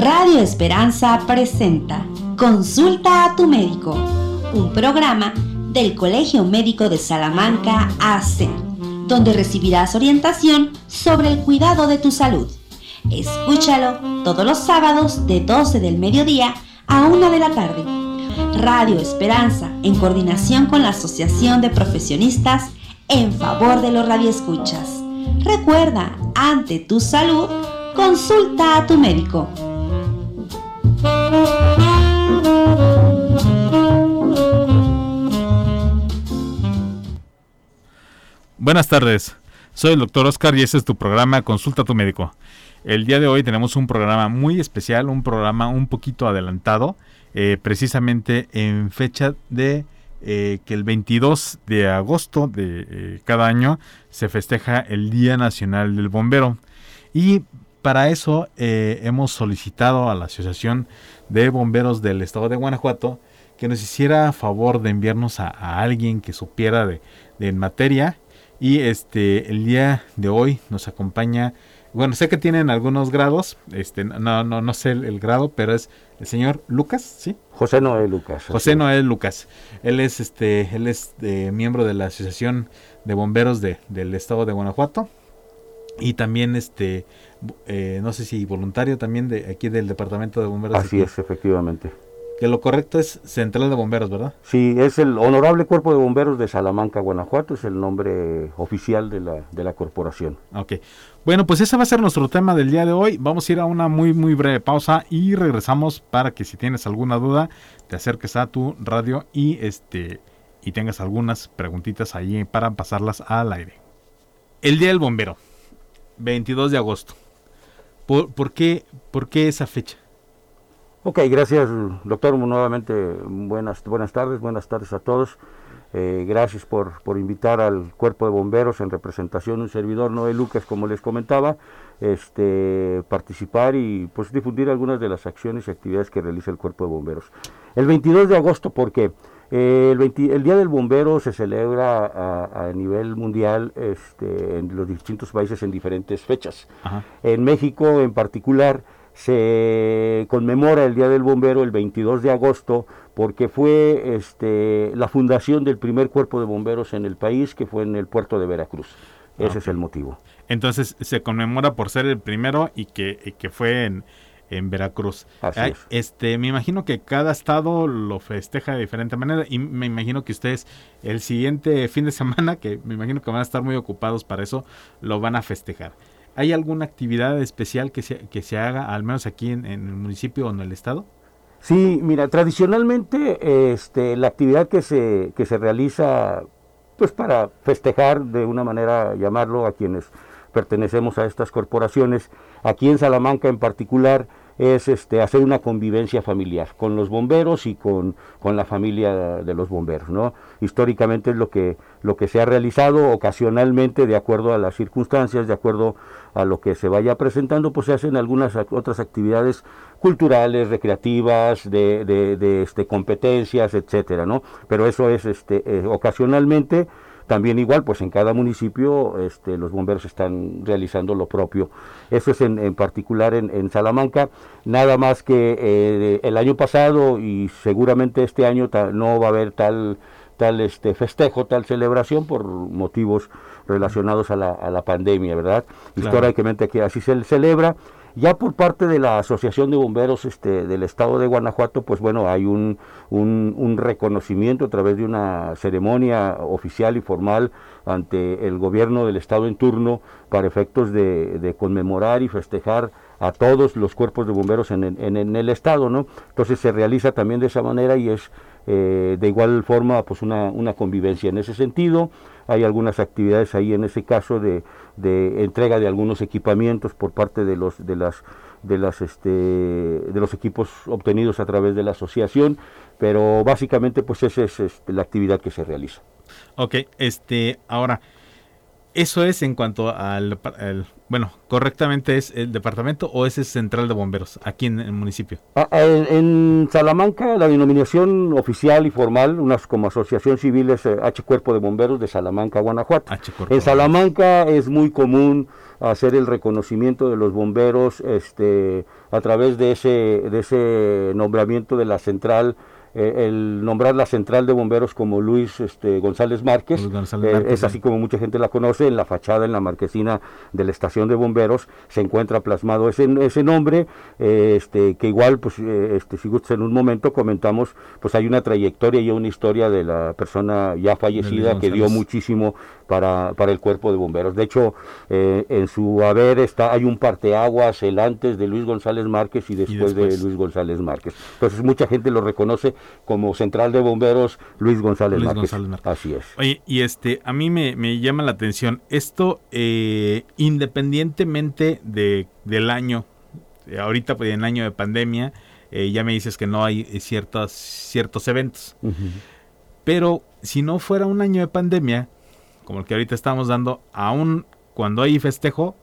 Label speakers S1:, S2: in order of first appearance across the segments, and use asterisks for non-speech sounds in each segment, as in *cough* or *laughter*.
S1: Radio Esperanza presenta Consulta a tu médico, un programa del Colegio Médico de Salamanca AC, donde recibirás orientación sobre el cuidado de tu salud. Escúchalo todos los sábados de 12 del mediodía a 1 de la tarde. Radio Esperanza, en coordinación con la Asociación de Profesionistas en favor de los radioescuchas. Recuerda, ante tu salud, consulta a tu médico.
S2: Buenas tardes, soy el doctor Oscar y este es tu programa Consulta a tu médico. El día de hoy tenemos un programa muy especial, un programa un poquito adelantado, eh, precisamente en fecha de eh, que el 22 de agosto de eh, cada año se festeja el Día Nacional del Bombero. Y para eso hemos solicitado a la Asociación de Bomberos del Estado de Guanajuato que nos hiciera favor de enviarnos a, alguien que supiera de, de materia. Y este el día de hoy nos acompaña bueno, sé que tienen algunos grados, este, no, no, no sé el, grado, pero es el señor Lucas, ¿sí?
S3: José Noé Lucas.
S2: José Noé Lucas. Él es, este, él es eh, miembro de la Asociación de Bomberos de, del Estado de Guanajuato y también, este, eh, no sé si voluntario también de aquí del Departamento de Bomberos.
S3: Así es, efectivamente
S2: que lo correcto es Central de Bomberos, ¿verdad?
S3: Sí, es el Honorable Cuerpo de Bomberos de Salamanca, Guanajuato, es el nombre oficial de la, de la corporación.
S2: Ok, bueno, pues ese va a ser nuestro tema del día de hoy. Vamos a ir a una muy, muy breve pausa y regresamos para que si tienes alguna duda, te acerques a tu radio y, este, y tengas algunas preguntitas ahí para pasarlas al aire. El Día del Bombero, 22 de agosto. ¿Por, por, qué, ¿Por qué esa fecha?
S3: Ok, gracias doctor. Nuevamente buenas, buenas tardes, buenas tardes a todos. Eh, gracias por, por, invitar al cuerpo de bomberos en representación de un servidor, Noé Lucas, como les comentaba, este, participar y pues difundir algunas de las acciones y actividades que realiza el cuerpo de bomberos. El 22 de agosto, porque eh, el, Día del Bombero se celebra a, nivel mundial este, en los distintos países en diferentes fechas. En México en particular, se conmemora el Día del Bombero el 22 de agosto porque fue este, la fundación del primer cuerpo de bomberos en el país, que fue en el puerto de Veracruz. Ese es el motivo.
S2: Entonces se conmemora por ser el primero y que, que fue en, en Veracruz.
S3: Así
S2: Este, me imagino que cada estado lo festeja de diferente manera y me imagino que ustedes el siguiente fin de semana, que me imagino que van a estar muy ocupados para eso, lo van a festejar. ¿Hay alguna actividad especial que se, que se haga, al menos aquí en, el municipio o en el estado?
S3: Sí, mira, tradicionalmente este, la actividad que se, que se realiza pues para festejar de una manera, llamarlo, a quienes pertenecemos a estas corporaciones, aquí en Salamanca en particular, es este, hacer una convivencia familiar con los bomberos y con, con, la familia de los bomberos. ¿no? Históricamente es lo que, lo que se ha realizado ocasionalmente de acuerdo a las circunstancias, de acuerdo a lo que se vaya presentando, pues se hacen algunas otras actividades culturales, recreativas, de, de, este, competencias, etcétera, ¿no? Pero eso es este, eh, ocasionalmente también igual, pues en cada municipio este, los bomberos están realizando lo propio. Eso es en, particular en, Salamanca. Nada más que eh, el año pasado y seguramente este año no va a haber tal tal este festejo, tal celebración por motivos relacionados a la, a la pandemia, ¿verdad? Históricamente que así se celebra ya por parte de la Asociación de Bomberos este, del Estado de Guanajuato, pues bueno, hay un, un, reconocimiento a través de una ceremonia oficial y formal ante el gobierno del Estado en turno para efectos de, de conmemorar y festejar a todos los cuerpos de bomberos en, en, en, el Estado, ¿no? Entonces se realiza también de esa manera y es eh, de igual forma pues una, una convivencia en ese sentido. Hay algunas actividades ahí en ese caso de, de entrega de algunos equipamientos por parte de los de las de las este de los equipos obtenidos a través de la asociación pero básicamente pues esa es este, la actividad que se realiza
S2: ok este ahora Eso es en cuanto al, bueno, correctamente es el departamento o es el central de bomberos aquí en el municipio.
S3: Ah, ah, en, Salamanca la denominación oficial y formal, unas como asociación civil es eh, H Cuerpo de Bomberos de Salamanca, Guanajuato. en Salamanca es muy común hacer el reconocimiento de los bomberos este a través de ese de ese nombramiento de la central eh, el nombrar la central de bomberos como Luis este, González Márquez, eh, es así como mucha gente la conoce, en la fachada, en la marquesina de la estación de bomberos se encuentra plasmado ese, ese nombre, eh, este, que igual, pues, este, si gustas en un momento comentamos, pues hay una trayectoria y una historia de la persona ya fallecida que dio muchísimo para, para el cuerpo de bomberos. De hecho, en su haber está, hay un parteaguas, el antes de Luis González Márquez y después, de Luis González Márquez. Entonces mucha gente lo reconoce como central de bomberos Luis González, Márquez. Así es.
S2: Oye, y este, a mí me, llama la atención, esto eh, independientemente de, del año, eh, ahorita pues, en año de pandemia, eh, ya me dices que no hay ciertos, ciertos eventos. Pero si no fuera un año de pandemia, como el que ahorita estamos dando, aún cuando hay festejo,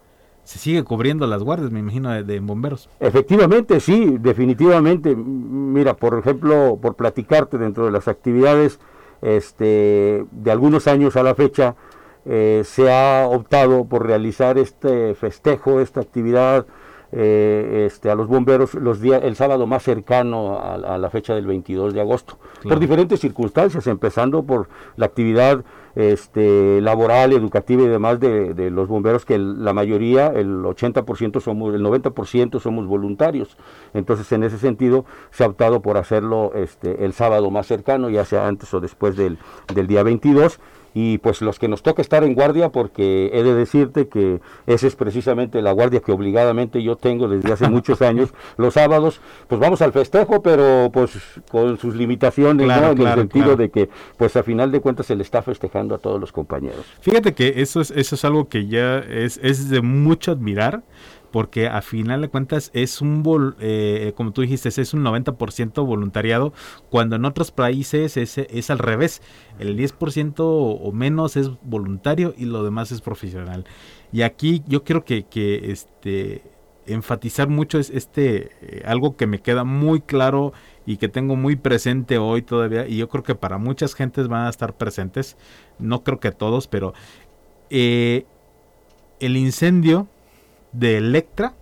S2: se sigue cubriendo las guardias, me imagino, de, bomberos.
S3: Efectivamente, sí, definitivamente. Mira, por ejemplo, por platicarte dentro de las actividades este, de algunos años a la fecha, eh, se ha optado por realizar este festejo, esta actividad eh, este, a los bomberos los días, el sábado más cercano a, la fecha del 22 de agosto, por diferentes circunstancias, empezando por la actividad este, laboral, educativa y demás de, los bomberos, que la mayoría, el 80% somos, el 90% somos voluntarios. Entonces, en ese sentido, se ha optado por hacerlo este, el sábado más cercano, ya sea antes o después del, del día 22 y pues los que nos toca estar en guardia, porque he de decirte que esa es precisamente la guardia que obligadamente yo tengo desde hace muchos *laughs* años, los sábados, pues vamos al festejo, pero pues con sus limitaciones, ¿no? En el sentido de que pues a final de cuentas se le está festejando a todos los compañeros.
S2: Fíjate que eso es, eso es algo que ya es, es de mucho admirar porque a final de cuentas es un, eh, como tú dijiste, es un 90% voluntariado, cuando en otros países es, es al revés, el 10% o menos es voluntario y lo demás es profesional. Y aquí yo quiero que, que este, enfatizar mucho es este, eh, algo que me queda muy claro y que tengo muy presente hoy todavía, y yo creo que para muchas gentes van a estar presentes, no creo que todos, pero eh, el incendio de Electra,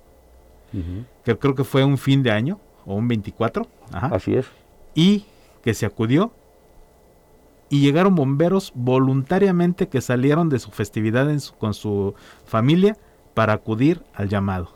S2: que creo que fue un fin de año, o un 24.
S3: Así es.
S2: Y que se acudió y llegaron bomberos voluntariamente que salieron de su festividad con su familia para acudir al llamado.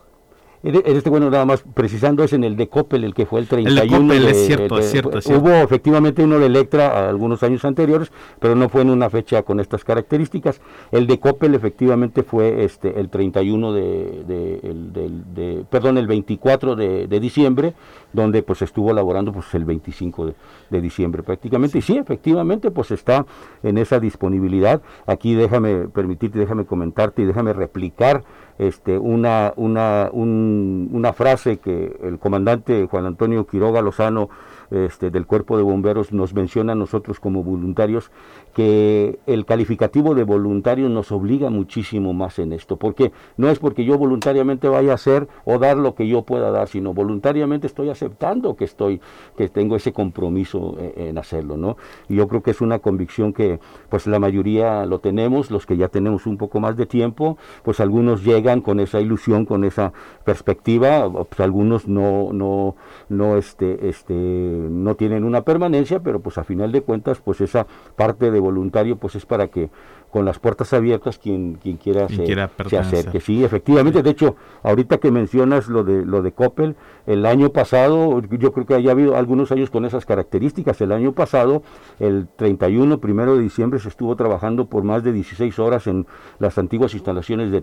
S3: En este, bueno, nada más precisando, es en el de Coppel, el que fue el 31.
S2: El de Coppel, es, cierto, es cierto,
S3: Hubo efectivamente uno de Electra algunos años anteriores, pero no fue en una fecha con estas características. El de Coppel efectivamente fue este el 31 de, de, perdón, el 24 de, diciembre, donde pues estuvo laborando pues el 25 de, diciembre prácticamente. Y sí, efectivamente, pues está en esa disponibilidad. Aquí déjame permitirte, déjame comentarte y déjame replicar este, una, una, una frase que el comandante Juan Antonio Quiroga Lozano este, del Cuerpo de Bomberos nos menciona a nosotros como voluntarios que el calificativo de voluntario nos obliga muchísimo más en esto, porque no es porque yo voluntariamente vaya a hacer o dar lo que yo pueda dar, sino voluntariamente estoy aceptando que estoy, que tengo ese compromiso en, hacerlo, ¿no? Y yo creo que es una convicción que, pues la mayoría lo tenemos, los que ya tenemos un poco más de tiempo, pues algunos llegan con esa ilusión, con esa perspectiva, pues algunos no, no, no, este, este, no tienen una permanencia, pero pues a final de cuentas, pues esa parte de voluntario, pues es para que con las puertas abiertas quien, quien quiera, se, acerque. Sí, efectivamente, de hecho, ahorita que mencionas lo de, lo de Coppel, el año pasado, yo creo que haya habido algunos años con esas características. El año pasado, el 31, primero de diciembre, se estuvo trabajando por más de 16 horas en las antiguas instalaciones de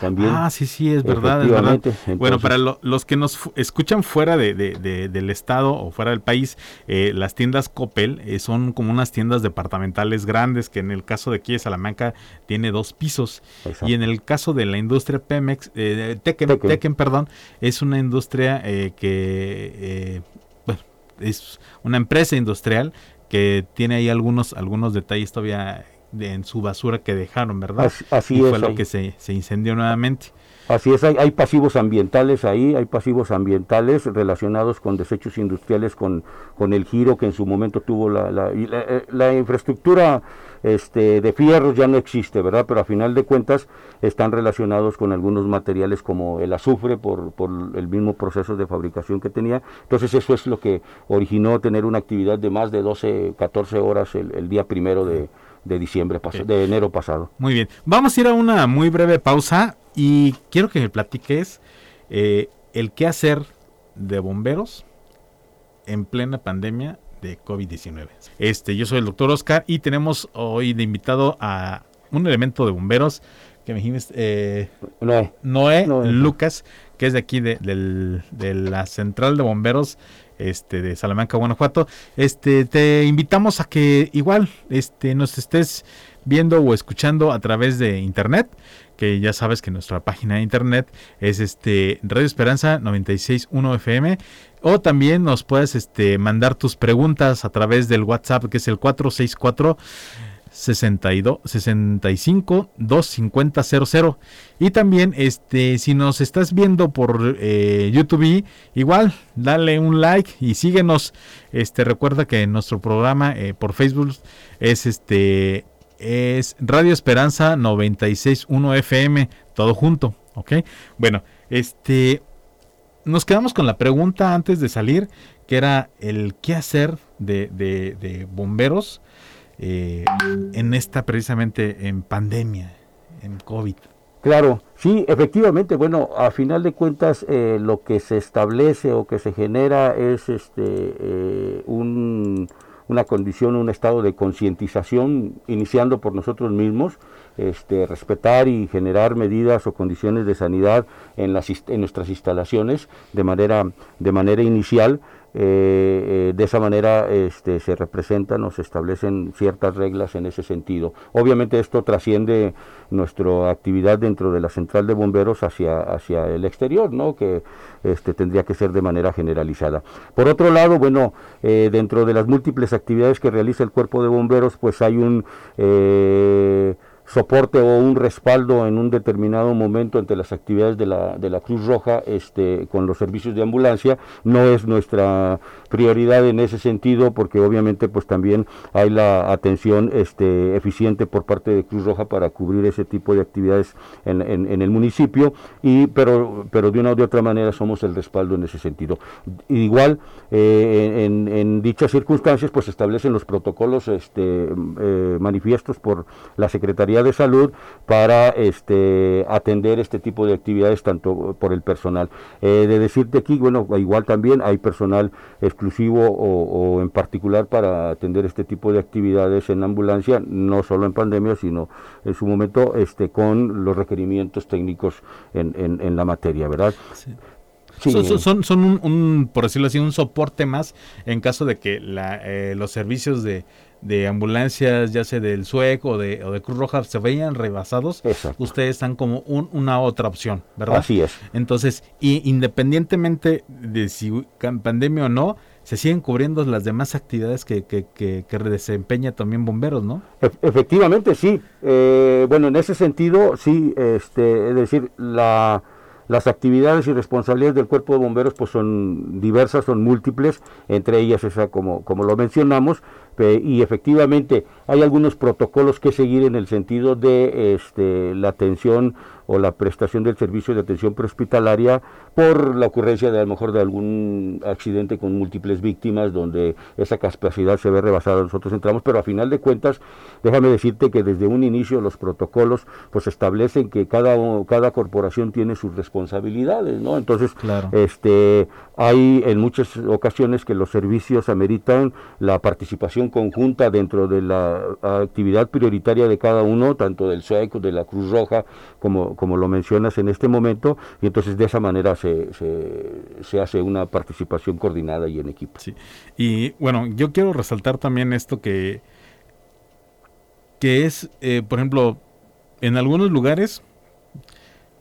S3: Tequem.
S2: Ah, sí, sí, es verdad. Es verdad. bueno, para los que nos escuchan fuera de, del estado o fuera del país, eh, las tiendas Coppel eh, son como unas tiendas departamentales grandes que en el caso de aquí de Salamanca tiene dos pisos. Y en el caso de la industria Pemex, eh, Tekken, perdón, es una industria que, bueno, es una empresa industrial que tiene ahí algunos, algunos detalles todavía en su basura que dejaron, ¿verdad?
S3: Así,
S2: y
S3: es.
S2: Fue lo que se, se incendió nuevamente.
S3: Así es, hay, pasivos ambientales ahí, hay pasivos ambientales relacionados con desechos industriales, con, con el giro que en su momento tuvo la, la, eh, la, infraestructura este, de fierros ya no existe, ¿verdad? Pero a final de cuentas están relacionados con algunos materiales como el azufre por, por el mismo proceso de fabricación que tenía. Entonces eso es lo que originó tener una actividad de más de 12, 14 horas el, día primero de, de diciembre, de enero pasado.
S2: Muy bien, vamos a ir a una muy breve pausa y quiero que me platiques eh, el qué hacer de bomberos en plena pandemia de COVID-19. Este, yo soy el doctor Oscar y tenemos hoy de invitado a un elemento de bomberos que me dijiste, eh, Noé. Lucas, que es de aquí de, de, la central de bomberos este, de Salamanca, Guanajuato. Este, te invitamos a que igual este, nos estés viendo o escuchando a través de internet que ya sabes que nuestra página de internet es este Radio Esperanza 961 FM o también nos puedes este mandar tus preguntas a través del WhatsApp que es el 464 62 65 250 00 y también este si nos estás viendo por eh, YouTube igual dale un like y síguenos. Este recuerda que nuestro programa eh, por Facebook es este es Radio Esperanza 961 FM, todo junto, ¿ok? Bueno, este, nos quedamos con la pregunta antes de salir, que era el qué hacer de, bomberos eh, en esta precisamente en pandemia, en COVID.
S3: Claro, sí, efectivamente, bueno, a final de cuentas eh, lo que se establece o que se genera es este eh, un una condición, un estado de concientización, iniciando por nosotros mismos, este, respetar y generar medidas o condiciones de sanidad en, las, en nuestras instalaciones de manera, de manera inicial eh, eh, de esa manera este, se representan o se establecen ciertas reglas en ese sentido. Obviamente esto trasciende nuestra actividad dentro de la central de bomberos hacia, hacia el exterior, ¿no? que este, tendría que ser de manera generalizada. Por otro lado, bueno, eh, dentro de las múltiples actividades que realiza el cuerpo de bomberos, pues hay un soporte o un respaldo en un determinado momento entre las actividades de la, de la Cruz Roja este, con los servicios de ambulancia. No es nuestra prioridad en ese sentido porque obviamente pues también hay la atención este, eficiente por parte de Cruz Roja para cubrir ese tipo de actividades en, en, el municipio, y, pero, pero de una u de otra manera somos el respaldo en ese sentido. Igual eh, en, en, dichas circunstancias pues establecen los protocolos este, eh, manifiestos por la Secretaría de Salud para este, atender este tipo de actividades tanto por el personal. Eh, de decirte aquí, bueno, igual también hay personal exclusivo o, en particular para atender este tipo de actividades en ambulancia, no solo en pandemia, sino en su momento este, con los requerimientos técnicos en, en, la materia, ¿verdad?
S2: Son, son, un, por decirlo así, un soporte más en caso de que la, eh, los servicios de, de ambulancias, ya sea del SUEC o de, o de Cruz Roja, se veían rebasados, ustedes están como una otra opción, ¿verdad?
S3: Así es.
S2: Entonces, y, independientemente de si pandemia o no, se siguen cubriendo las demás actividades que, que, que, desempeña también bomberos, ¿no?
S3: efectivamente, sí. Eh, bueno, en ese sentido, sí, este, es decir, la las actividades y responsabilidades del cuerpo de bomberos pues son diversas, son múltiples, entre ellas esa como, como lo mencionamos, y efectivamente hay algunos protocolos que seguir en el sentido de este, la atención o la prestación del servicio de atención prehospitalaria por la ocurrencia de a lo mejor de algún accidente con múltiples víctimas donde esa capacidad se ve rebasada, nosotros entramos, pero a final de cuentas, déjame decirte que desde un inicio los protocolos pues establecen que cada, cada corporación tiene sus responsabilidades, ¿no? Entonces, este, hay en muchas ocasiones que los servicios ameritan la participación conjunta dentro de la actividad prioritaria de cada uno, tanto del SUEC, de la Cruz Roja, como como lo mencionas en este momento, y entonces de esa manera se, se, hace una participación coordinada y en equipo.
S2: Sí. Y bueno, yo quiero resaltar también esto que, que es, eh, por ejemplo, en algunos lugares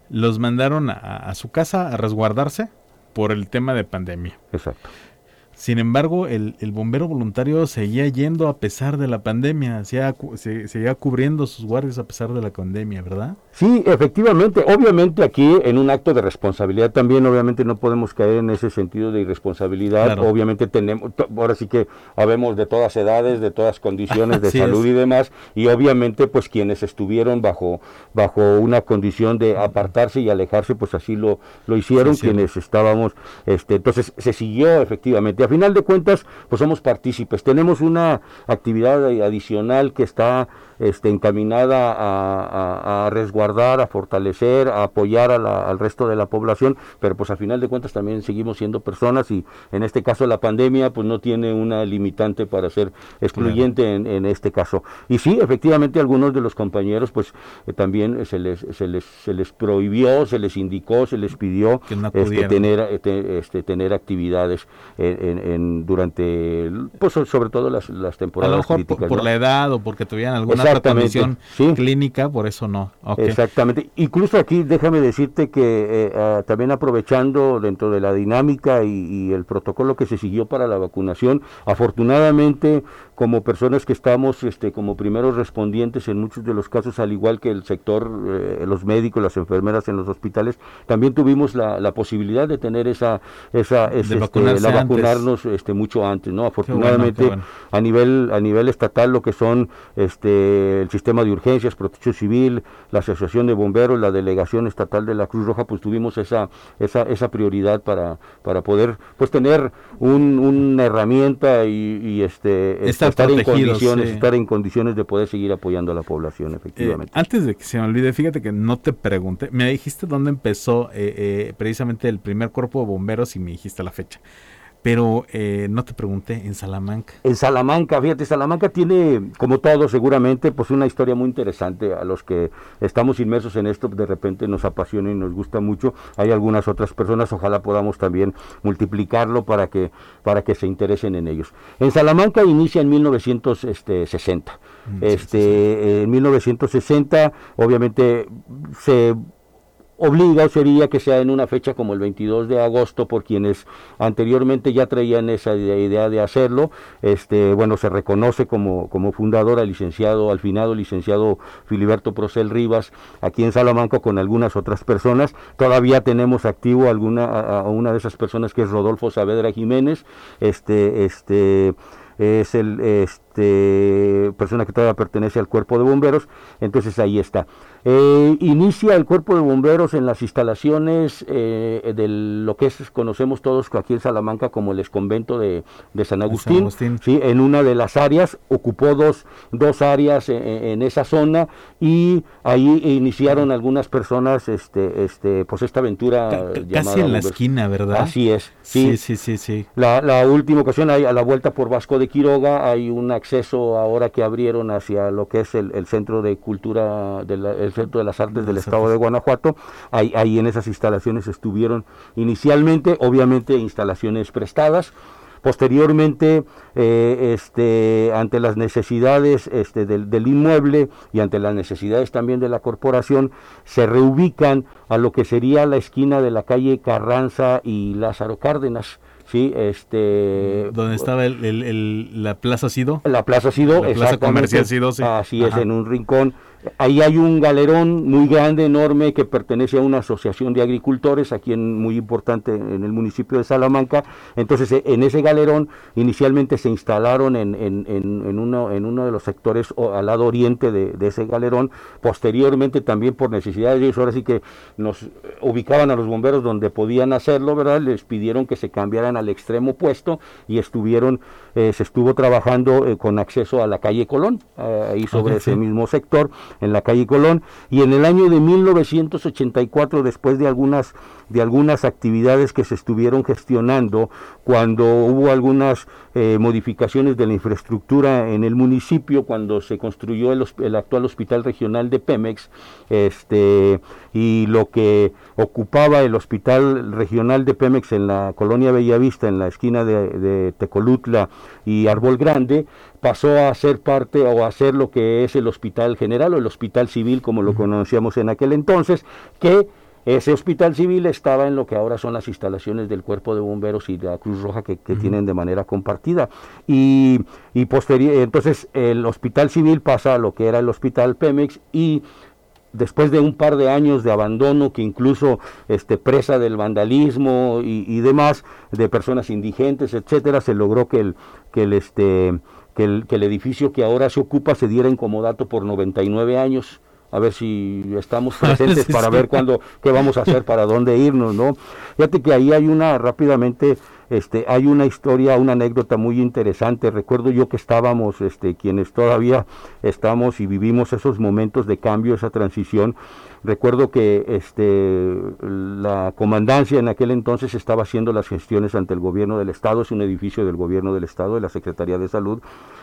S2: los mandaron a, a, su casa a resguardarse por el tema de pandemia.
S3: Exacto.
S2: Sin embargo, el, el, bombero voluntario seguía yendo a pesar de la pandemia, seguía, seguía cubriendo sus guardias a pesar de la pandemia, ¿verdad?
S3: Sí, efectivamente. Obviamente aquí en un acto de responsabilidad también, obviamente no podemos caer en ese sentido de irresponsabilidad. Obviamente tenemos, ahora sí que habemos de todas edades, de todas condiciones *laughs* de salud y demás, y obviamente pues quienes estuvieron bajo, bajo una condición de apartarse y alejarse, pues así lo, lo hicieron, quienes estábamos, este, entonces se siguió efectivamente final de cuentas, pues somos partícipes. Tenemos una actividad adicional que está este, encaminada a, resguardar, a fortalecer, a apoyar al resto de la población, pero pues a final de cuentas también seguimos siendo personas y en este caso la pandemia pues no tiene una limitante para ser excluyente en, este caso. Y sí, efectivamente algunos de los compañeros pues eh, también se les, se, les, se les prohibió, se les indicó, se les pidió este, tener, este, este, tener actividades en, durante, pues sobre todo las, las temporadas.
S2: A lo mejor por, la edad o porque tuvieran alguna condición clínica, por eso no.
S3: Exactamente. Incluso aquí déjame decirte que eh, ah, también aprovechando dentro de la dinámica y, el protocolo que se siguió para la vacunación, afortunadamente como personas que estamos este, como primeros respondientes en muchos de los casos, al igual que el sector, eh, los médicos, las enfermeras en los hospitales, también tuvimos la, la posibilidad de tener esa, esa este, la vacunarnos este, mucho antes, ¿no? Afortunadamente a nivel a nivel estatal lo que son este el sistema de urgencias, protección civil, la asociación de bomberos, la delegación estatal de la Cruz Roja, pues tuvimos esa, esa, esa prioridad para, para poder pues tener una herramienta y, este estar, en condiciones, estar en condiciones de poder seguir apoyando a la población, efectivamente.
S2: Eh, antes de que se me olvide, fíjate que no te pregunté, me dijiste dónde empezó eh, eh, precisamente el primer cuerpo de bomberos y me dijiste la fecha. Pero eh, no te pregunté, en Salamanca.
S3: En Salamanca, fíjate, Salamanca tiene, como todo seguramente, pues una historia muy interesante. A los que estamos inmersos en esto, de repente nos apasiona y nos gusta mucho. Hay algunas otras personas, ojalá podamos también multiplicarlo para que, para que se interesen en ellos. En Salamanca inicia en 1960. Mm, este, en 1960, obviamente, se obliga o sería que sea en una fecha como el 22 de agosto por quienes anteriormente ya traían esa idea de hacerlo. Este, bueno, se reconoce como, como fundador al licenciado, al finado licenciado Filiberto Procel Rivas, aquí en Salamanca con algunas otras personas. Todavía tenemos activo alguna, a, una de esas personas que es Rodolfo Saavedra Jiménez, este, este, es el este, persona que todavía pertenece al cuerpo de bomberos, entonces ahí está. Eh, inicia el cuerpo de bomberos en las instalaciones eh, de lo que es, conocemos todos aquí en Salamanca como el exconvento de, de San Agustín, ¿sí? en una de las áreas, ocupó dos, dos áreas e, en, esa zona y ahí iniciaron algunas personas este, este, pues esta aventura.
S2: casi en la esquina, ¿verdad?
S3: Así es.
S2: Sí, sí, sí, sí.
S3: La, la última ocasión, hay, a la vuelta por Vasco de Quiroga, hay un acceso ahora que abrieron hacia lo que es el, el centro de cultura de la, Centro de las Artes del Estado de Guanajuato. Ahí, ahí en esas instalaciones estuvieron inicialmente, obviamente instalaciones prestadas. Posteriormente, eh, este, ante las necesidades este, del, del, inmueble y ante las necesidades también de la corporación, se reubican a lo que sería la esquina de la calle Carranza y Lázaro Cárdenas. Sí, este...
S2: Donde estaba el, la Plaza Sido.
S3: La Plaza Sido,
S2: la Plaza Comercial Sido, sí.
S3: Así es, en un rincón Ahí hay un galerón muy grande, enorme, que pertenece a una asociación de agricultores, aquí en, muy importante en el municipio de Salamanca. Entonces, e, en ese galerón inicialmente se instalaron en, en, en uno, en uno de los sectores al lado oriente de, ese galerón. Posteriormente, también por necesidades de ellos, ahora sí que nos ubicaban a los bomberos donde podían hacerlo, ¿verdad? Les pidieron que se cambiaran al extremo opuesto y estuvieron, eh, se estuvo trabajando eh, con acceso a la calle Colón, eh, ahí sobre ese mismo sector en la calle Colón, y en el año de 1984, después de algunas, de algunas actividades que se estuvieron gestionando, cuando hubo algunas eh, modificaciones de la infraestructura en el municipio, cuando se construyó el, actual hospital regional de Pemex, este, y lo que ocupaba el hospital regional de Pemex en la colonia Bellavista, en la esquina de, de Tecolutla y Árbol Grande, pasó a ser parte o a ser lo que es el hospital general o el hospital civil como lo conocíamos en aquel entonces, que Ese hospital civil estaba en lo que ahora son las instalaciones del Cuerpo de Bomberos y la Cruz Roja que, tienen de manera compartida. Y, y entonces el hospital civil pasa a lo que era el hospital Pemex y después de un par de años de abandono que incluso este presa del vandalismo y, demás de personas indigentes etcétera se logró que el que el este que el, que el edificio que ahora se ocupa se diera en comodato por 99 años. A ver si estamos *laughs* presentes para ver cuándo qué vamos a hacer para dónde irnos no fíjate que ahí hay una rápidamente este, hay una historia, una anécdota muy interesante. Recuerdo yo que estábamos, este, quienes todavía estamos y vivimos esos momentos de cambio, esa transición. Recuerdo que este, la comandancia en aquel entonces estaba haciendo las gestiones ante el gobierno del Estado, es un edificio del gobierno del Estado, de la Secretaría de Salud,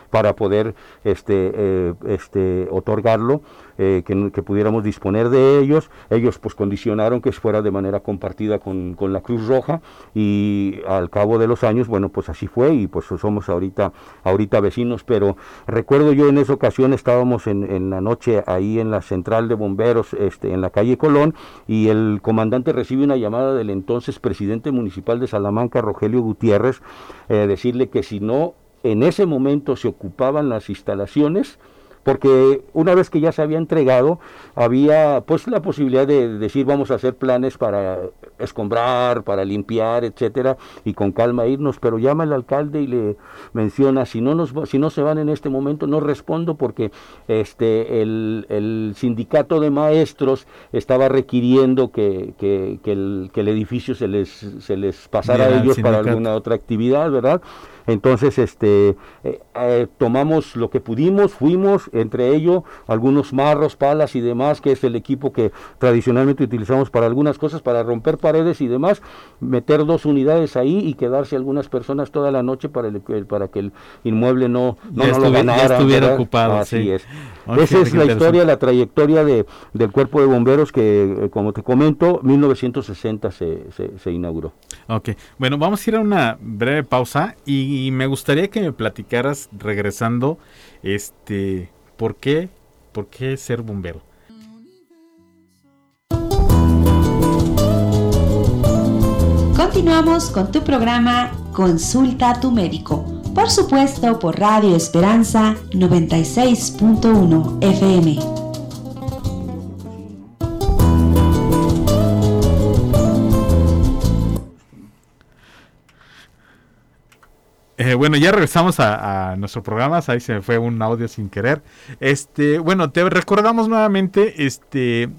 S3: para poder este, eh, este, otorgarlo, eh, que, pudiéramos disponer de ellos. Ellos pues condicionaron que fuera de manera compartida con, con, la Cruz Roja y al cabo de los años, bueno, pues así fue y pues somos ahorita, ahorita vecinos, pero recuerdo yo en esa ocasión estábamos en, en la noche ahí en la central de bomberos, este, en la calle Colón, y el comandante recibe una llamada del entonces presidente municipal de Salamanca, Rogelio Gutiérrez, eh, decirle que si no en ese momento se ocupaban las instalaciones, porque una vez que ya se había entregado, había pues la posibilidad de decir vamos a hacer planes para escombrar, para limpiar, etcétera, y con calma irnos, pero llama el alcalde y le menciona si no nos si no se van en este momento no respondo porque este el, el sindicato de maestros estaba requiriendo que, que, que, el, que el edificio se les se les pasara a ellos para alguna otra actividad, ¿verdad? Entonces, este, eh, eh, tomamos lo que pudimos, fuimos, entre ellos algunos marros, palas y demás, que es el equipo que tradicionalmente utilizamos para algunas cosas, para romper paredes y demás, meter dos unidades ahí y quedarse algunas personas toda la noche para, el, para que el inmueble no, no, lo ganara.
S2: estuviera ocupado.
S3: Así es. Esa es la historia, la trayectoria de, del cuerpo de bomberos que, eh, como te comento, 1960 se, se, se inauguró.
S2: Ok, bueno, vamos a ir a una breve pausa y y me gustaría que me platicaras regresando, este, ¿por qué, por qué ser bombero?
S1: Continuamos con tu programa Consulta a tu médico, por supuesto por Radio Esperanza 96.1 FM.
S2: Bueno, ya regresamos a, nuestro programa. Ahí se me fue un audio sin querer. Este, bueno, te recordamos nuevamente este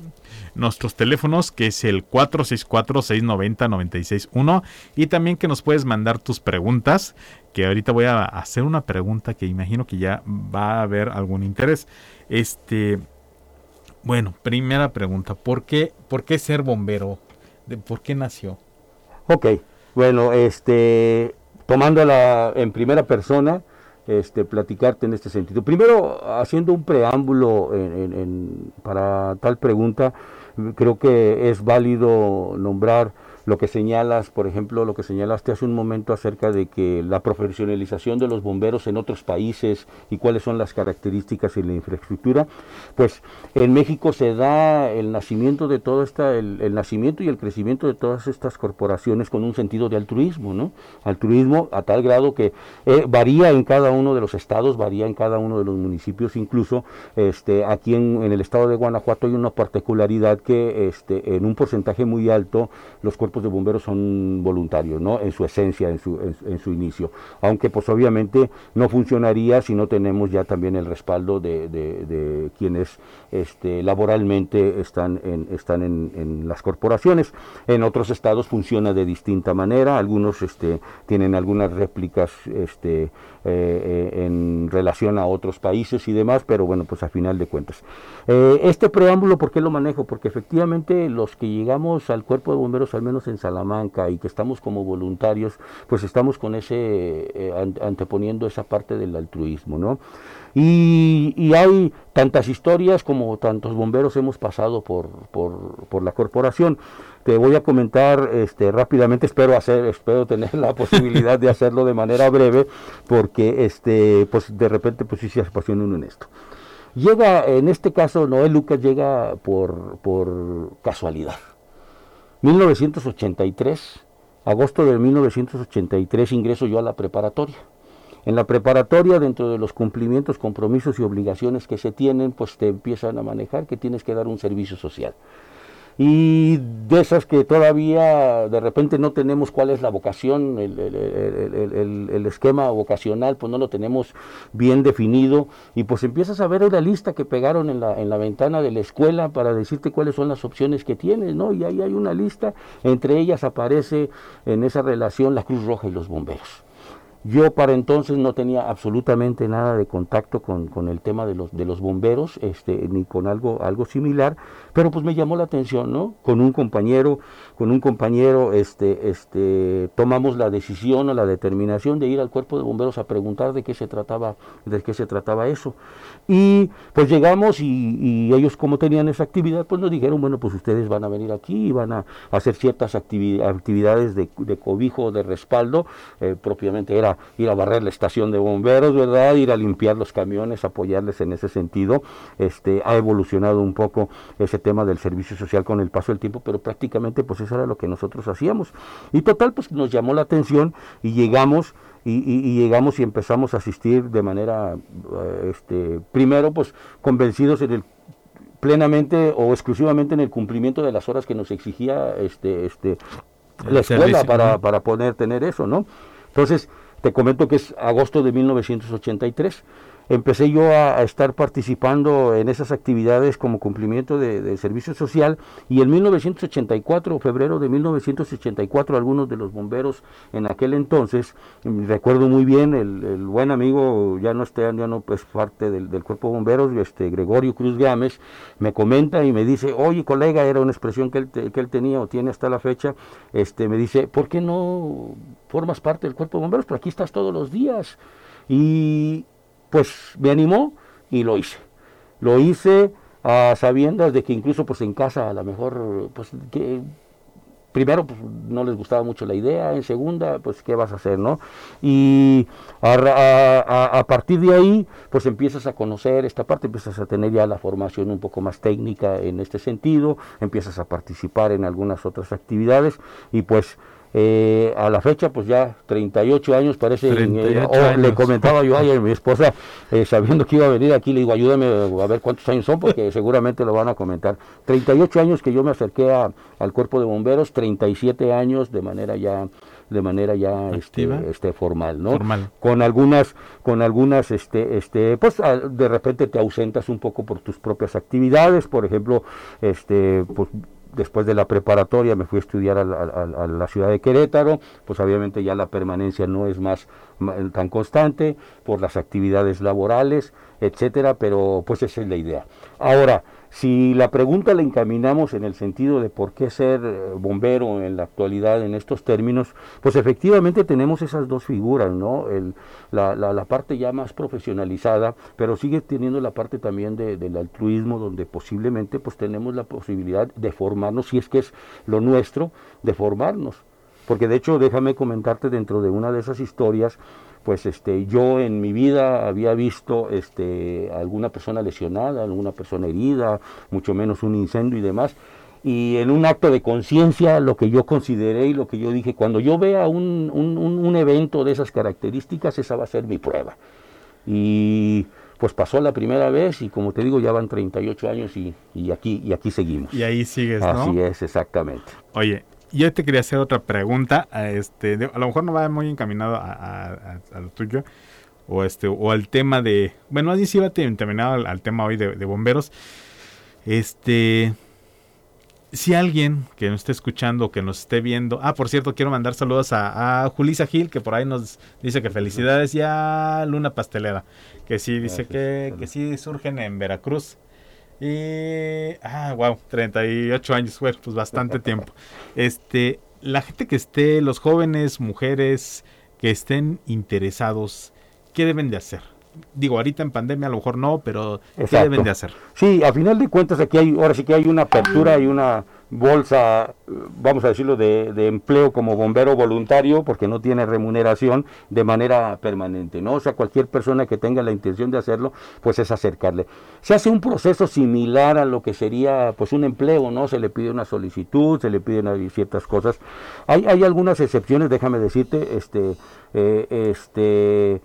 S2: nuestros teléfonos que es el 464-690-961 y también que nos puedes mandar tus preguntas que ahorita voy a hacer una pregunta que imagino que ya va a haber algún interés este bueno primera pregunta ¿por qué, por qué ser bombero? ¿por qué nació?
S3: Ok bueno este tomándola en primera persona, este, platicarte en este sentido. Primero, haciendo un preámbulo para tal pregunta, creo que es válido nombrar lo que señalas, por ejemplo, lo que señalaste hace un momento acerca de que la profesionalización de los bomberos en otros países y cuáles son las características y la infraestructura, pues en México se da el nacimiento de todo esta, el, nacimiento y el crecimiento de todas estas corporaciones con un sentido de altruismo, ¿no? Altruismo a tal grado que eh, varía en cada uno de los estados, varía en cada uno de los municipios, incluso este, aquí en, en el estado de Guanajuato hay una particularidad que este, en un porcentaje muy alto los cuerpos de bomberos son voluntarios, ¿no? En su esencia, en su, en, su inicio. Aunque pues obviamente no funcionaría si no tenemos ya también el respaldo de, de, quienes este, laboralmente están, en, están en, en, las corporaciones. En otros estados funciona de distinta manera, algunos este, tienen algunas réplicas este, eh, eh, en relación a otros países y demás, pero bueno, pues a final de cuentas. Eh, este preámbulo, ¿por qué lo manejo? Porque efectivamente los que llegamos al cuerpo de bomberos, al menos en Salamanca, y que estamos como voluntarios, pues estamos con ese, anteponiendo esa parte del altruismo, ¿no? Y, hay tantas historias como tantos bomberos hemos pasado por, por, por la corporación te voy a comentar este, rápidamente, espero hacer, espero tener la *laughs* posibilidad de hacerlo de manera breve, porque este, pues de repente pues sí se apasiona uno en esto. Llega, en este caso, Noel Lucas llega por, por casualidad. 1983, agosto de 1983 ingreso yo a la preparatoria. En la preparatoria, dentro de los cumplimientos, compromisos y obligaciones que se tienen, pues te empiezan a manejar que tienes que dar un servicio social y de esas que todavía de repente no tenemos cuál es la vocación, el, esquema vocacional, pues no lo tenemos bien definido y pues empiezas a ver la lista que pegaron en la, en la ventana de la escuela para decirte cuáles son las opciones que tienes, ¿no? Y ahí hay una lista, entre ellas aparece en esa relación la Cruz Roja y los bomberos. Yo para entonces no tenía absolutamente nada de contacto con, con, el tema de los, de los bomberos, este, ni con algo, algo similar, pero pues me llamó la atención, ¿no? Con un compañero, con un compañero, este, este, tomamos la decisión o la determinación de ir al cuerpo de bomberos a preguntar de qué se trataba, de qué se trataba eso. Y pues llegamos y, ellos como tenían esa actividad, pues nos dijeron, bueno, pues ustedes van a venir aquí y van a hacer ciertas actividades de, cobijo, de respaldo, eh, propiamente era ir a barrer la estación de bomberos, ¿verdad? Ir a limpiar los camiones, apoyarles en ese sentido. Este, ha evolucionado un poco ese tema del servicio social con el paso del tiempo, pero prácticamente pues eso era lo que nosotros hacíamos. Y total, pues nos llamó la atención y llegamos y, llegamos y empezamos a asistir de manera, eh, este, primero pues convencidos en el plenamente o exclusivamente en el cumplimiento de las horas que nos exigía este, este, la escuela para, para poder tener eso, ¿no? Entonces, te comento que es agosto de 1983 empecé yo a, estar participando en esas actividades como cumplimiento de, servicio social y en 1984, febrero de 1984, algunos de los bomberos en aquel entonces, recuerdo muy bien, el, buen amigo, ya no esté, ya no es parte del, cuerpo de bomberos, este Gregorio Cruz Gámez, me comenta y me dice, oye colega, era una expresión que él, que él tenía o tiene hasta la fecha, este me dice, ¿por qué no formas parte del cuerpo de bomberos? Pero aquí estás todos los días. Y pues me animó y lo hice. Lo hice a sabiendas de que incluso pues en casa a lo mejor pues que primero pues no les gustaba mucho la idea, en segunda pues qué vas a hacer, ¿no? Y a, a, partir de ahí pues empiezas a conocer esta parte, empiezas a tener ya la formación un poco más técnica en este sentido, empiezas a participar en algunas otras actividades y pues eh, a la fecha, pues ya 38 años parece. Eh, le comentaba yo ayer a mi esposa, eh, sabiendo que iba a venir aquí, le digo, ayúdame a ver cuántos años son, porque *laughs* seguramente lo van a comentar. 38 años que yo me acerqué al cuerpo de bomberos, 37 años de manera ya de manera ya este, este formal, ¿no? Con algunas, con algunas, este, este, pues de repente te ausentas un poco por tus propias actividades, por ejemplo, este, pues después de la preparatoria me fui a estudiar a la, ciudad de Querétaro, pues obviamente ya la permanencia no es más tan constante por las actividades laborales, etcétera, pero pues esa es la idea. Ahora, si la pregunta la encaminamos en el sentido de por qué ser eh, bombero en la actualidad en estos términos, pues efectivamente tenemos esas dos figuras, ¿no? la, la, parte ya más profesionalizada, pero sigue teniendo la parte también del altruismo, donde posiblemente pues tenemos la posibilidad de formarnos, si es que es lo nuestro, de formarnos. Porque de hecho, déjame comentarte dentro de una de esas historias, pues este yo en mi vida había visto este alguna persona lesionada, alguna persona herida, mucho menos un incendio y demás. Y en un acto de conciencia, lo que yo consideré y lo que yo dije, cuando yo vea un, un, evento de esas características, esa va a ser mi prueba. Y pues pasó la primera vez y como te digo, ya van 38 años y, y aquí, y aquí seguimos.
S2: Y ahí sigues,
S3: ¿no? Así es, exactamente.
S2: Oye, yo te quería hacer otra pregunta. Este, a lo mejor no va muy encaminado a, lo tuyo. O este, o al tema de. Bueno, así sí va encaminado al, tema hoy de, bomberos. Este. Si alguien que nos esté escuchando, que nos esté viendo. Ah, por cierto, quiero mandar saludos a, a Julisa Gil, que por ahí nos dice que felicidades ya Luna Pastelera. Que sí, dice que, que sí surgen en Veracruz. Y. Ah, wow, 38 años, bueno, pues bastante tiempo. Este, la gente que esté, los jóvenes, mujeres que estén interesados, ¿qué deben de hacer? Digo, ahorita en pandemia a lo mejor no, pero ¿qué deben de hacer?
S3: Sí, a final de cuentas aquí hay, ahora sí que hay una apertura y una bolsa, vamos a decirlo, de, empleo como bombero voluntario, porque no tiene remuneración de manera permanente, ¿no? O sea, cualquier persona que tenga la intención de hacerlo, pues es acercarle. Se hace un proceso similar a lo que sería, pues, un empleo, ¿no? Se le pide una solicitud, se le piden ciertas cosas. Hay, hay algunas excepciones, déjame decirte, este, eh, este,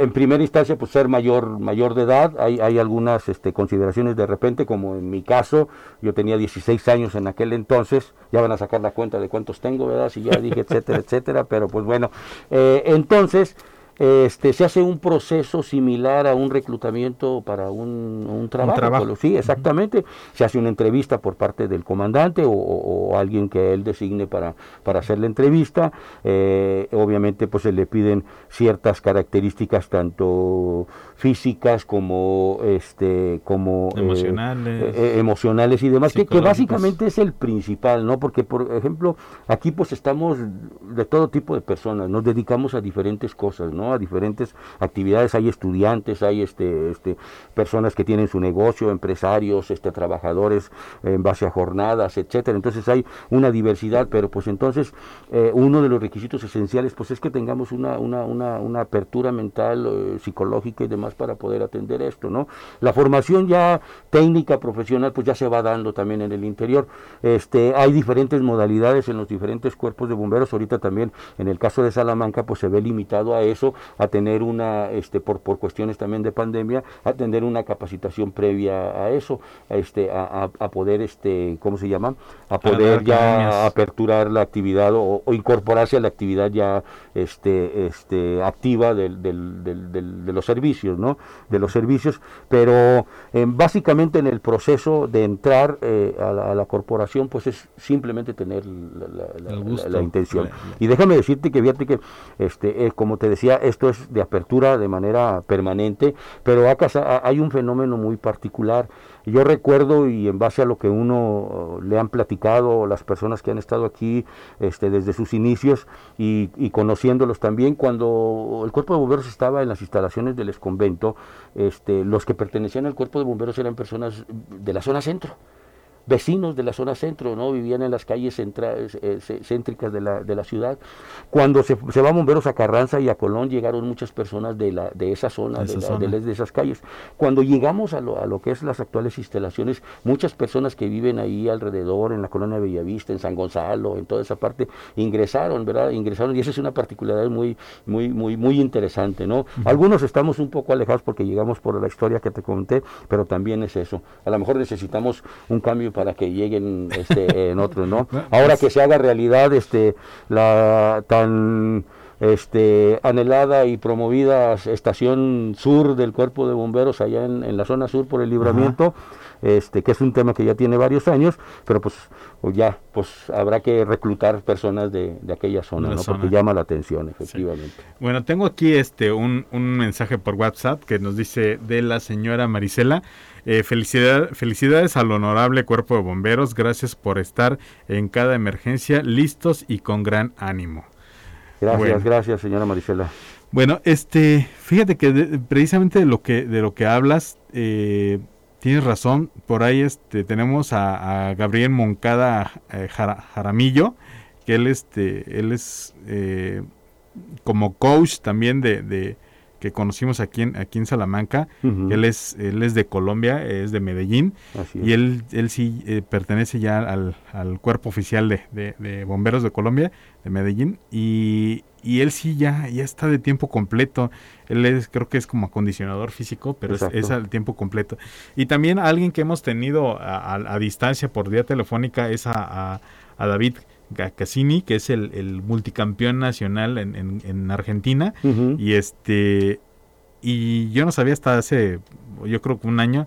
S3: en primera instancia, pues ser mayor, mayor de edad, hay, hay algunas este, consideraciones de repente, como en mi caso, yo tenía 16 años en aquel entonces, ya van a sacar la cuenta de cuántos tengo, ¿verdad? Si ya dije, etcétera, *laughs* etcétera, pero pues bueno, eh, entonces este, se hace un proceso similar a un reclutamiento para un, trabajo. Sí, exactamente. Se hace una entrevista por parte del comandante o, alguien que él designe para, para hacer la entrevista. Eh, obviamente, pues se le piden ciertas características tanto físicas como este como
S2: eh, emocionales,
S3: eh, emocionales y demás, que, que, básicamente es el principal, ¿no? Porque, por ejemplo, aquí pues estamos de todo tipo de personas, nos dedicamos a diferentes cosas, ¿no? A diferentes actividades, hay estudiantes, hay este, este, personas que tienen su negocio, empresarios, este, trabajadores en base a jornadas, etcétera. Entonces hay una diversidad, pero pues entonces eh, uno de los requisitos esenciales pues es que tengamos una, una, una, una apertura mental, eh, psicológica y demás para poder atender esto, ¿no? La formación ya técnica, profesional, pues ya se va dando también en el interior. Este, hay diferentes modalidades en los diferentes cuerpos de bomberos, ahorita también en el caso de Salamanca pues se ve limitado a eso, a tener una, este, por, por cuestiones también de pandemia, a tener una capacitación previa a eso, a, este, a, a, poder, este, ¿cómo se llama? A poder ya aperturar la actividad o, incorporarse a la actividad ya este, este, activa del, del, del, de los servicios, ¿no? De los servicios, pero eh, básicamente en el proceso de entrar eh, a, la, corporación, pues es simplemente tener la, la, intención. Y déjame decirte que fíjate que, este, eh, como te decía, esto es de apertura de manera permanente, pero acá hay un fenómeno muy particular. Yo recuerdo, y en base a lo que uno le han platicado, las personas que han estado aquí este, desde sus inicios y, conociéndolos también, cuando el cuerpo de bomberos estaba en las instalaciones del exconvento, este, los que pertenecían al cuerpo de bomberos eran personas de la zona centro vecinos de la zona centro, ¿no? Vivían en las calles eh, céntricas de la, de la ciudad. Cuando se, se va bomberos a Carranza y a Colón, llegaron muchas personas de, la, de esa zona, de, de, esas calles. Cuando llegamos a lo, a lo que es las actuales instalaciones, muchas personas que viven ahí alrededor, en la colonia Bellavista, en San Gonzalo, en toda esa parte, ingresaron, ¿verdad? Ingresaron, y esa es una particularidad muy, muy, muy, muy interesante, ¿no? Algunos estamos un poco alejados porque llegamos por la historia que te conté, pero también es eso. A lo mejor necesitamos un cambio para que lleguen este, en otros, *laughs* ¿no? Ahora pues que se haga realidad este la tan este, anhelada y promovida estación sur del cuerpo de bomberos allá en, la zona sur por el libramiento, este, que es un tema que ya tiene varios años, pero pues, ya pues habrá que reclutar personas de, aquella zona, ¿no? porque llama la atención, efectivamente.
S2: Bueno, tengo aquí este un, un mensaje por WhatsApp que nos dice de la señora Marisela. Eh, felicidad, felicidades al honorable cuerpo de bomberos, gracias por estar en cada emergencia listos y con gran ánimo.
S3: Gracias, gracias, señora Marisela.
S2: Bueno, este, fíjate que precisamente de lo que de lo que hablas, eh, tienes razón. Por ahí, este, tenemos a, Gabriel Moncada eh, Jaramillo, que él, este, él es eh, como coach también de, que conocimos aquí en, aquí en Salamanca. Él es él es de Colombia, es de Medellín y él él sí pertenece ya al, al cuerpo oficial de, de, bomberos de Colombia de Medellín y, y él sí ya, ya está de tiempo completo. Él es, creo que es como acondicionador físico, pero es, al tiempo completo. Y también alguien que hemos tenido a, distancia por vía telefónica es a, a David Cassini, que es el, multicampeón nacional en, en, Argentina. Y este y yo no sabía hasta hace, yo creo que un año,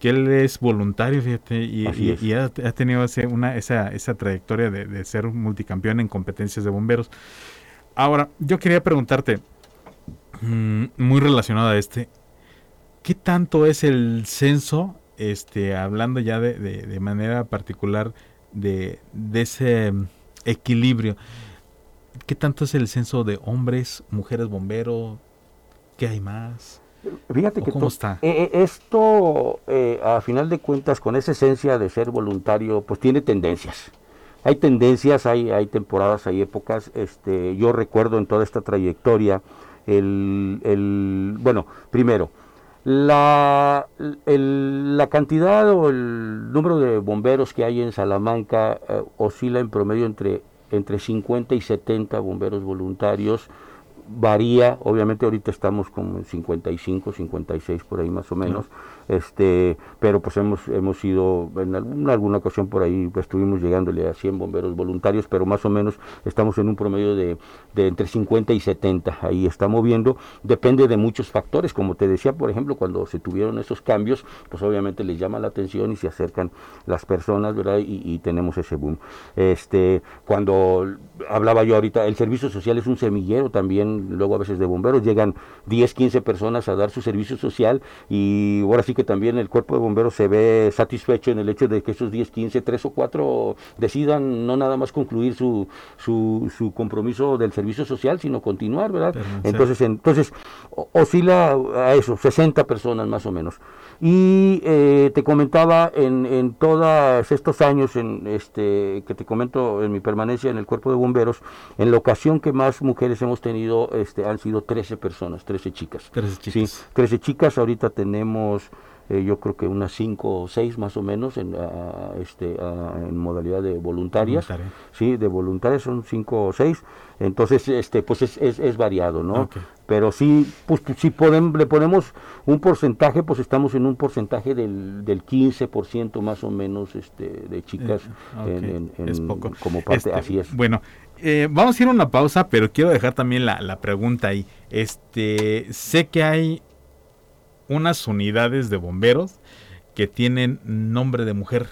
S2: que él es voluntario, fíjate, y, ha, tenido ese, una, esa, esa trayectoria de, de, ser un multicampeón en competencias de bomberos. Ahora, yo quería preguntarte, mm, muy relacionado a este, ¿qué tanto es el censo, este, hablando ya de, de, manera particular de, de ese equilibrio? ¿Qué tanto es el censo de hombres, mujeres bomberos? ¿Qué hay más?
S3: Fíjate que
S2: ¿Cómo está?
S3: Eh, eh, esto, eh, a final de cuentas, con esa esencia de ser voluntario, pues tiene tendencias. Hay tendencias, hay, hay temporadas, hay épocas. Este, yo recuerdo en toda esta trayectoria, el, el bueno, primero, la, el, la cantidad o el número de bomberos que hay en Salamanca oscila en promedio entre, entre 50 y 70 bomberos voluntarios varía, obviamente ahorita estamos como en 55, 56 por ahí más o menos, este, pero pues hemos, hemos ido, en alguna, alguna ocasión por ahí pues, estuvimos llegándole a 100 bomberos voluntarios, pero más o menos estamos en un promedio de, de entre 50 y 70, ahí está moviendo, depende de muchos factores, como te decía, por ejemplo, cuando se tuvieron esos cambios, pues obviamente les llama la atención y se acercan las personas, ¿verdad? Y, y tenemos ese boom. Este, cuando hablaba yo ahorita, el servicio social es un semillero también, luego a veces de bomberos, llegan 10, 15 personas a dar su servicio social y ahora sí que también el cuerpo de bomberos se ve satisfecho en el hecho de que esos 10, 15, 3 o 4 decidan no nada más concluir su, su, su compromiso del servicio social, sino continuar, ¿verdad? entonces, entonces oscila a eso, 60 personas más o menos. Y eh, te comentaba en, en todos estos años en este que te comento en mi permanencia en el cuerpo de bomberos, en la ocasión que más mujeres hemos tenido este, han sido 13 personas, 13 chicas.
S2: 13 chicas.
S3: Sí, 13 chicas, ahorita tenemos eh, yo creo que unas cinco o seis más o menos en, este, en modalidad de voluntarias. Sí, de voluntarias son cinco o seis. Entonces, este, pues es, es, variado, ¿no? Pero sí, pues si podemos, le ponemos un porcentaje, pues estamos en un porcentaje del, del 15% más o menos este, de chicas
S2: eh, en,
S3: como parte,
S2: este,
S3: así es.
S2: Bueno, eh, vamos a ir a una pausa, pero quiero dejar también la, la pregunta ahí. Este, sé que hay unas unidades de bomberos que tienen nombre de mujer.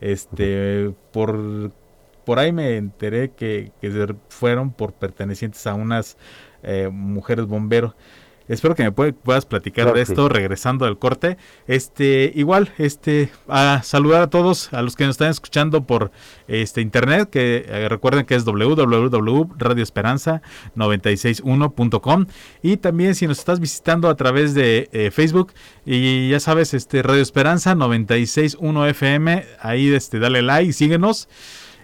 S2: Este, por, por ahí me enteré que, que fueron por pertenecientes a unas eh, mujeres bomberos. Espero que me puedas platicar de esto regresando al corte. Este, igual, este, a saludar a todos, a los que nos están escuchando por este internet, que eh, recuerden que es www.radioesperanza961.com y también si nos estás visitando a través de eh, Facebook y ya sabes, este Radio Esperanza 961 FM, ahí este dale like, síguenos.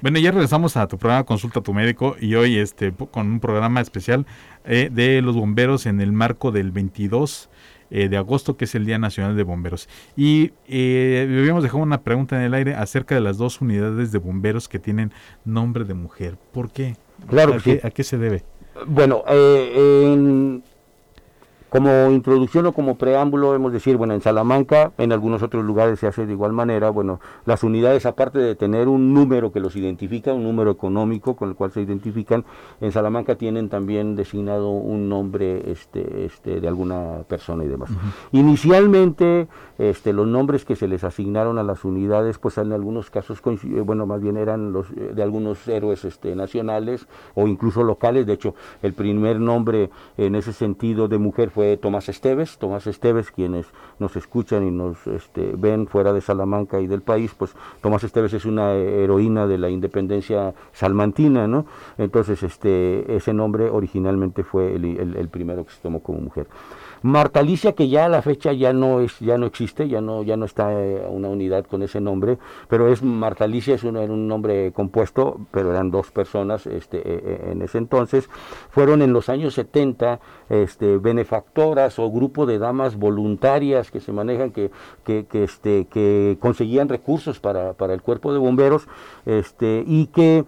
S2: Bueno, ya regresamos a tu programa Consulta a tu médico y hoy este con un programa especial eh, de los bomberos en el marco del 22 eh, de agosto, que es el Día Nacional de Bomberos. Y eh, habíamos dejado una pregunta en el aire acerca de las dos unidades de bomberos que tienen nombre de mujer. ¿Por qué?
S3: Claro
S2: ¿A, qué, ¿a qué se debe?
S3: Bueno, eh, en como introducción o como preámbulo, hemos decir, bueno, en Salamanca, en algunos otros lugares se hace de igual manera, bueno, las unidades, aparte de tener un número que los identifica, un número económico con el cual se identifican, en Salamanca tienen también designado un nombre este, este, de alguna persona y demás. Inicialmente, este, los nombres que se les asignaron a las unidades, pues en algunos casos, bueno, más bien eran los eh, de algunos héroes este, nacionales o incluso locales, de hecho, el primer nombre en ese sentido de mujer fue Tomás Esteves. Tomás Esteves, quienes nos escuchan y nos este, ven fuera de Salamanca y del país, pues Tomás Esteves es una heroína de la independencia salmantina, ¿no? Entonces, este, ese nombre originalmente fue el primero que se tomó como mujer. Marta Alicia, que ya a la fecha ya no es, ya no existe, ya no, ya no está eh, una unidad con ese nombre, pero es Marta Alicia, es un, era un nombre compuesto, pero eran dos personas este, eh, eh, en ese entonces. Fueron en los años 70 este, benefactoras o grupo de damas voluntarias que se manejan, que, que, este, que conseguían recursos para, para el cuerpo de bomberos este, y que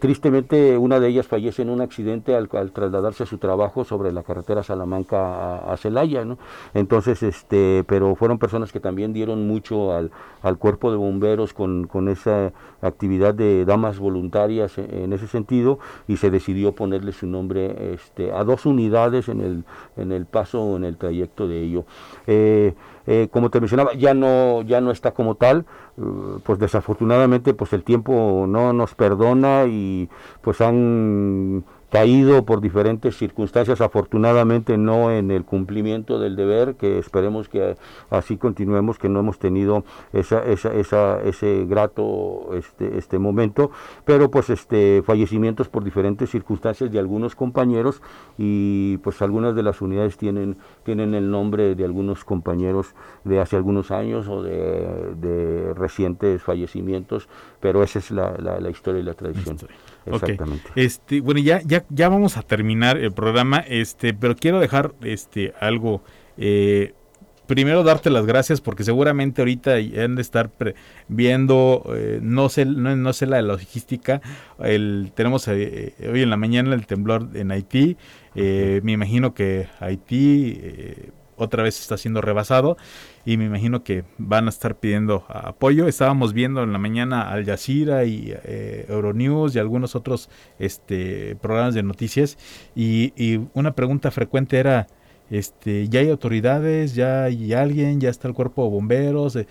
S3: tristemente, una de ellas fallece en un accidente al, trasladarse a su trabajo sobre la carretera Salamanca a, Celaya, ¿no? Entonces, este, pero fueron personas que también dieron mucho al, al cuerpo de bomberos con, con, esa actividad de damas voluntarias en, ese sentido y se decidió ponerle su nombre este, a dos unidades en el, en el paso, en el trayecto de ello. Eh, eh, como te mencionaba, ya no, ya no está como tal, uh, pues desafortunadamente pues el tiempo no nos perdona y pues han caído por diferentes circunstancias, afortunadamente no en el cumplimiento del deber, que esperemos que así continuemos, que no hemos tenido esa, esa, esa, ese grato este, este momento, pero pues este fallecimientos por diferentes circunstancias de algunos compañeros y pues algunas de las unidades tienen, tienen el nombre de algunos compañeros de hace algunos años o de, recientes fallecimientos, pero esa es la, la, historia y la tradición.
S2: Exactamente. Este, bueno, ya, ya, ya vamos a terminar el programa, este, pero quiero dejar este algo. Eh, primero darte las gracias porque seguramente ahorita han de estar viendo, eh, no sé, no, sé la logística, el, tenemos eh, hoy en la mañana el temblor en Haití, me imagino que Haití otra vez está siendo rebasado y me imagino que van a estar pidiendo apoyo. Estábamos viendo en la mañana Al Jazeera y eh, Euronews y algunos otros este, programas de noticias y, una pregunta frecuente era, este, ya hay autoridades, ya hay alguien, ya está el cuerpo de bomberos eh,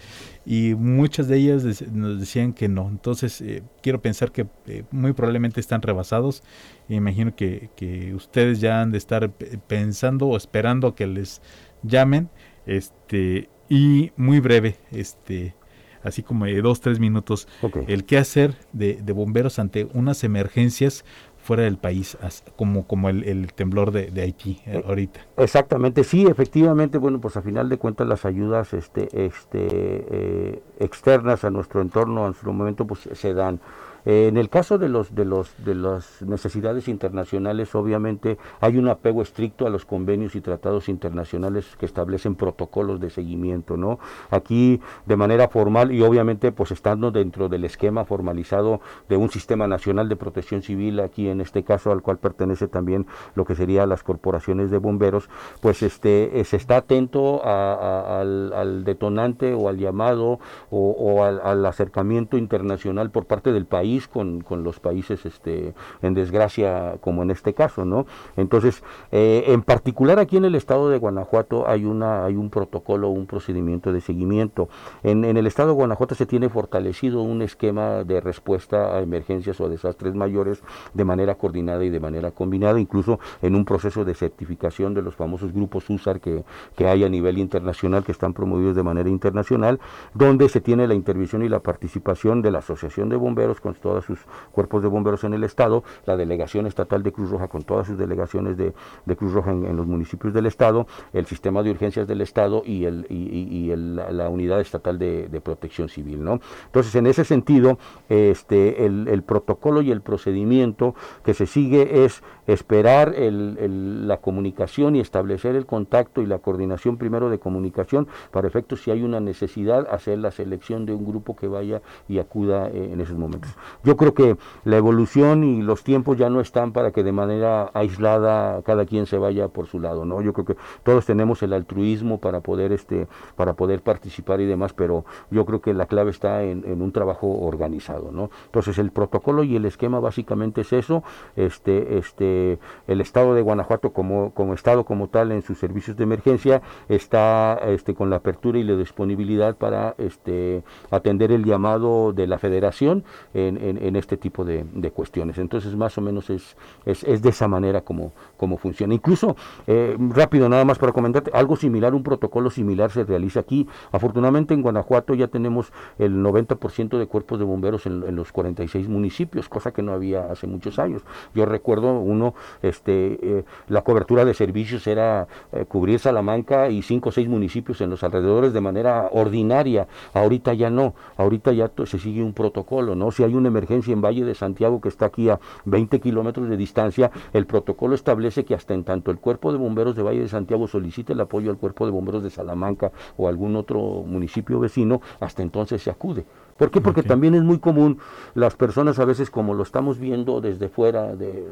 S2: y muchas de ellas nos decían que no. Entonces eh, quiero pensar que muy probablemente están rebasados. Imagino que ustedes ya han de estar pensando o esperando que les llamen. Este, y muy breve, este, así como de dos, tres minutos, el qué hacer de, de, bomberos ante unas emergencias fuera del país, como, como el, temblor de, Haití eh, ahorita.
S3: Exactamente, sí, efectivamente, bueno, pues a final de cuentas las ayudas este, este, eh, externas a nuestro entorno en su momento pues se dan en el caso de los de los de las necesidades internacionales, obviamente hay un apego estricto a los convenios y tratados internacionales que establecen protocolos de seguimiento, ¿no? Aquí de manera formal y obviamente pues estando dentro del esquema formalizado de un sistema nacional de protección civil, aquí en este caso al cual pertenece también lo que sería las corporaciones de bomberos, pues este eh, se está atento al, detonante o al llamado o, al acercamiento internacional por parte del país con, con, los países este, en desgracia como en este caso, ¿no? Entonces, eh, en particular aquí en el estado de Guanajuato hay, una, hay un protocolo, un procedimiento de seguimiento. En, en el estado de Guanajuato se tiene fortalecido un esquema de respuesta a emergencias o desastres mayores de manera coordinada y de manera combinada, incluso en un proceso de certificación de los famosos grupos USAR que, que hay a nivel internacional, que están promovidos de manera internacional, donde se tiene la intervención y la participación de la Asociación de Bomberos con todos sus cuerpos de bomberos en el estado, la delegación estatal de Cruz Roja con todas sus delegaciones de, Cruz Roja en, los municipios del estado, el sistema de urgencias del estado y, el, y, la unidad estatal de, protección civil. ¿no? Entonces, en ese sentido, este, el, protocolo y el procedimiento que se sigue es esperar la comunicación y establecer el contacto y la coordinación primero de comunicación para efectos si hay una necesidad, hacer la selección de un grupo que vaya y acuda eh, en esos momentos. Yo creo que la evolución y los tiempos ya no están para que de manera aislada cada quien se vaya por su lado, ¿no? Yo creo que todos tenemos el altruismo para poder este para poder participar y demás, pero yo creo que la clave está en, un trabajo organizado, ¿no? Entonces el protocolo y el esquema básicamente es eso, este este el estado de Guanajuato como como estado como tal en sus servicios de emergencia está este con la apertura y la disponibilidad para este atender el llamado de la Federación en, en, este tipo de, cuestiones. Entonces, más o menos es, es, de esa manera como, como funciona. Incluso, eh, rápido, nada más para comentarte, algo similar, un protocolo similar se realiza aquí. Afortunadamente, en Guanajuato ya tenemos el 90% de cuerpos de bomberos en, los 46 municipios, cosa que no había hace muchos años. Yo recuerdo uno, este, eh, la cobertura de servicios era eh, cubrir Salamanca y cinco o seis municipios en los alrededores de manera ordinaria. Ahorita ya no, ahorita ya se sigue un protocolo, ¿no? Si hay emergencia en Valle de Santiago que está aquí a 20 kilómetros de distancia, el protocolo establece que hasta en tanto el cuerpo de bomberos de Valle de Santiago solicite el apoyo al cuerpo de bomberos de Salamanca o algún otro municipio vecino, hasta entonces se acude ¿Por qué? Porque también es muy común las personas a veces como lo estamos viendo desde fuera, de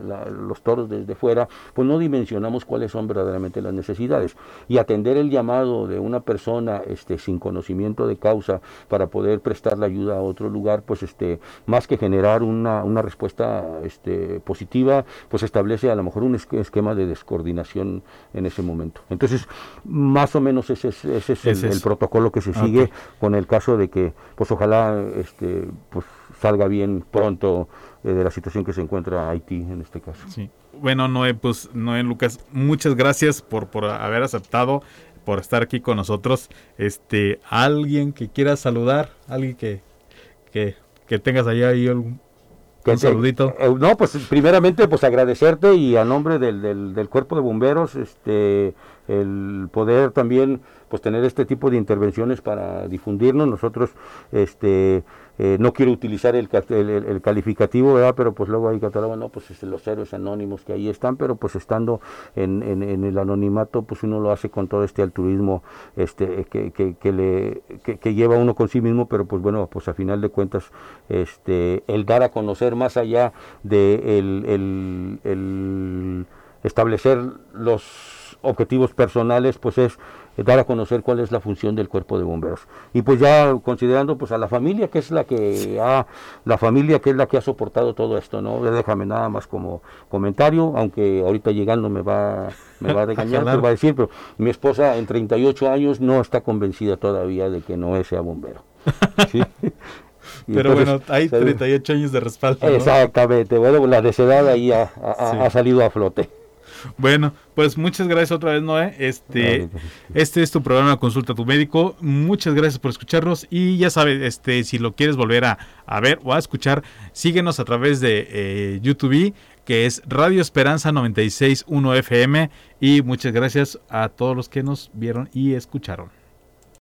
S3: los toros desde fuera, pues no dimensionamos cuáles son verdaderamente las necesidades. Y atender el llamado de una persona este, sin conocimiento de causa para poder prestar la ayuda a otro lugar, pues este, más que generar una, una respuesta este, positiva, pues establece a lo mejor un esquema de descoordinación en ese momento. Entonces, más o menos ese es, ese es, el, protocolo que se sigue con el caso de que, pues ojalá este, pues, salga bien pronto eh, de la situación que se encuentra Haití en este caso.
S2: Bueno, Noé, pues Noé Lucas, muchas gracias por, por haber aceptado, por estar aquí con nosotros. Este, alguien que quiera saludar, alguien que, que, que tengas allá ahí algún un saludito.
S3: Eh, no, pues primeramente pues agradecerte y a nombre del, del, del, cuerpo de bomberos, este, el poder también pues tener este tipo de intervenciones para difundirnos. Nosotros, este, eh, no quiero utilizar el, el, calificativo, pero pues luego hay catalogan, no, pues este, los héroes anónimos que ahí están, pero pues estando en, en, el anonimato, pues uno lo hace con todo este altruismo este, que, que, que le, que, lleva uno con sí mismo, pero pues bueno, pues a final de cuentas, este, el dar a conocer más allá de el, el establecer los objetivos personales, pues es dar a conocer cuál es la función del cuerpo de bomberos. Y pues ya considerando pues a la familia que es la que ha, la familia que es la que ha soportado todo esto, ¿no? Déjame nada más como comentario, aunque ahorita llegando me va, me va a *laughs* regañar, va a decir, pero mi esposa en 38 años no está convencida todavía de que no sea bombero. *laughs*
S2: Pero bueno, hay 38 años de respaldo.
S3: Exactamente, bueno, la desedad ahí ha salido a flote.
S2: Bueno, pues muchas gracias otra vez, Noé. Este, este es tu programa Consulta a tu médico. Muchas gracias por escucharnos y ya sabes, este, si lo quieres volver a, ver o a escuchar, síguenos a través de eh, YouTube, que es Radio Esperanza 961 FM. Y muchas gracias a todos los que nos vieron y escucharon.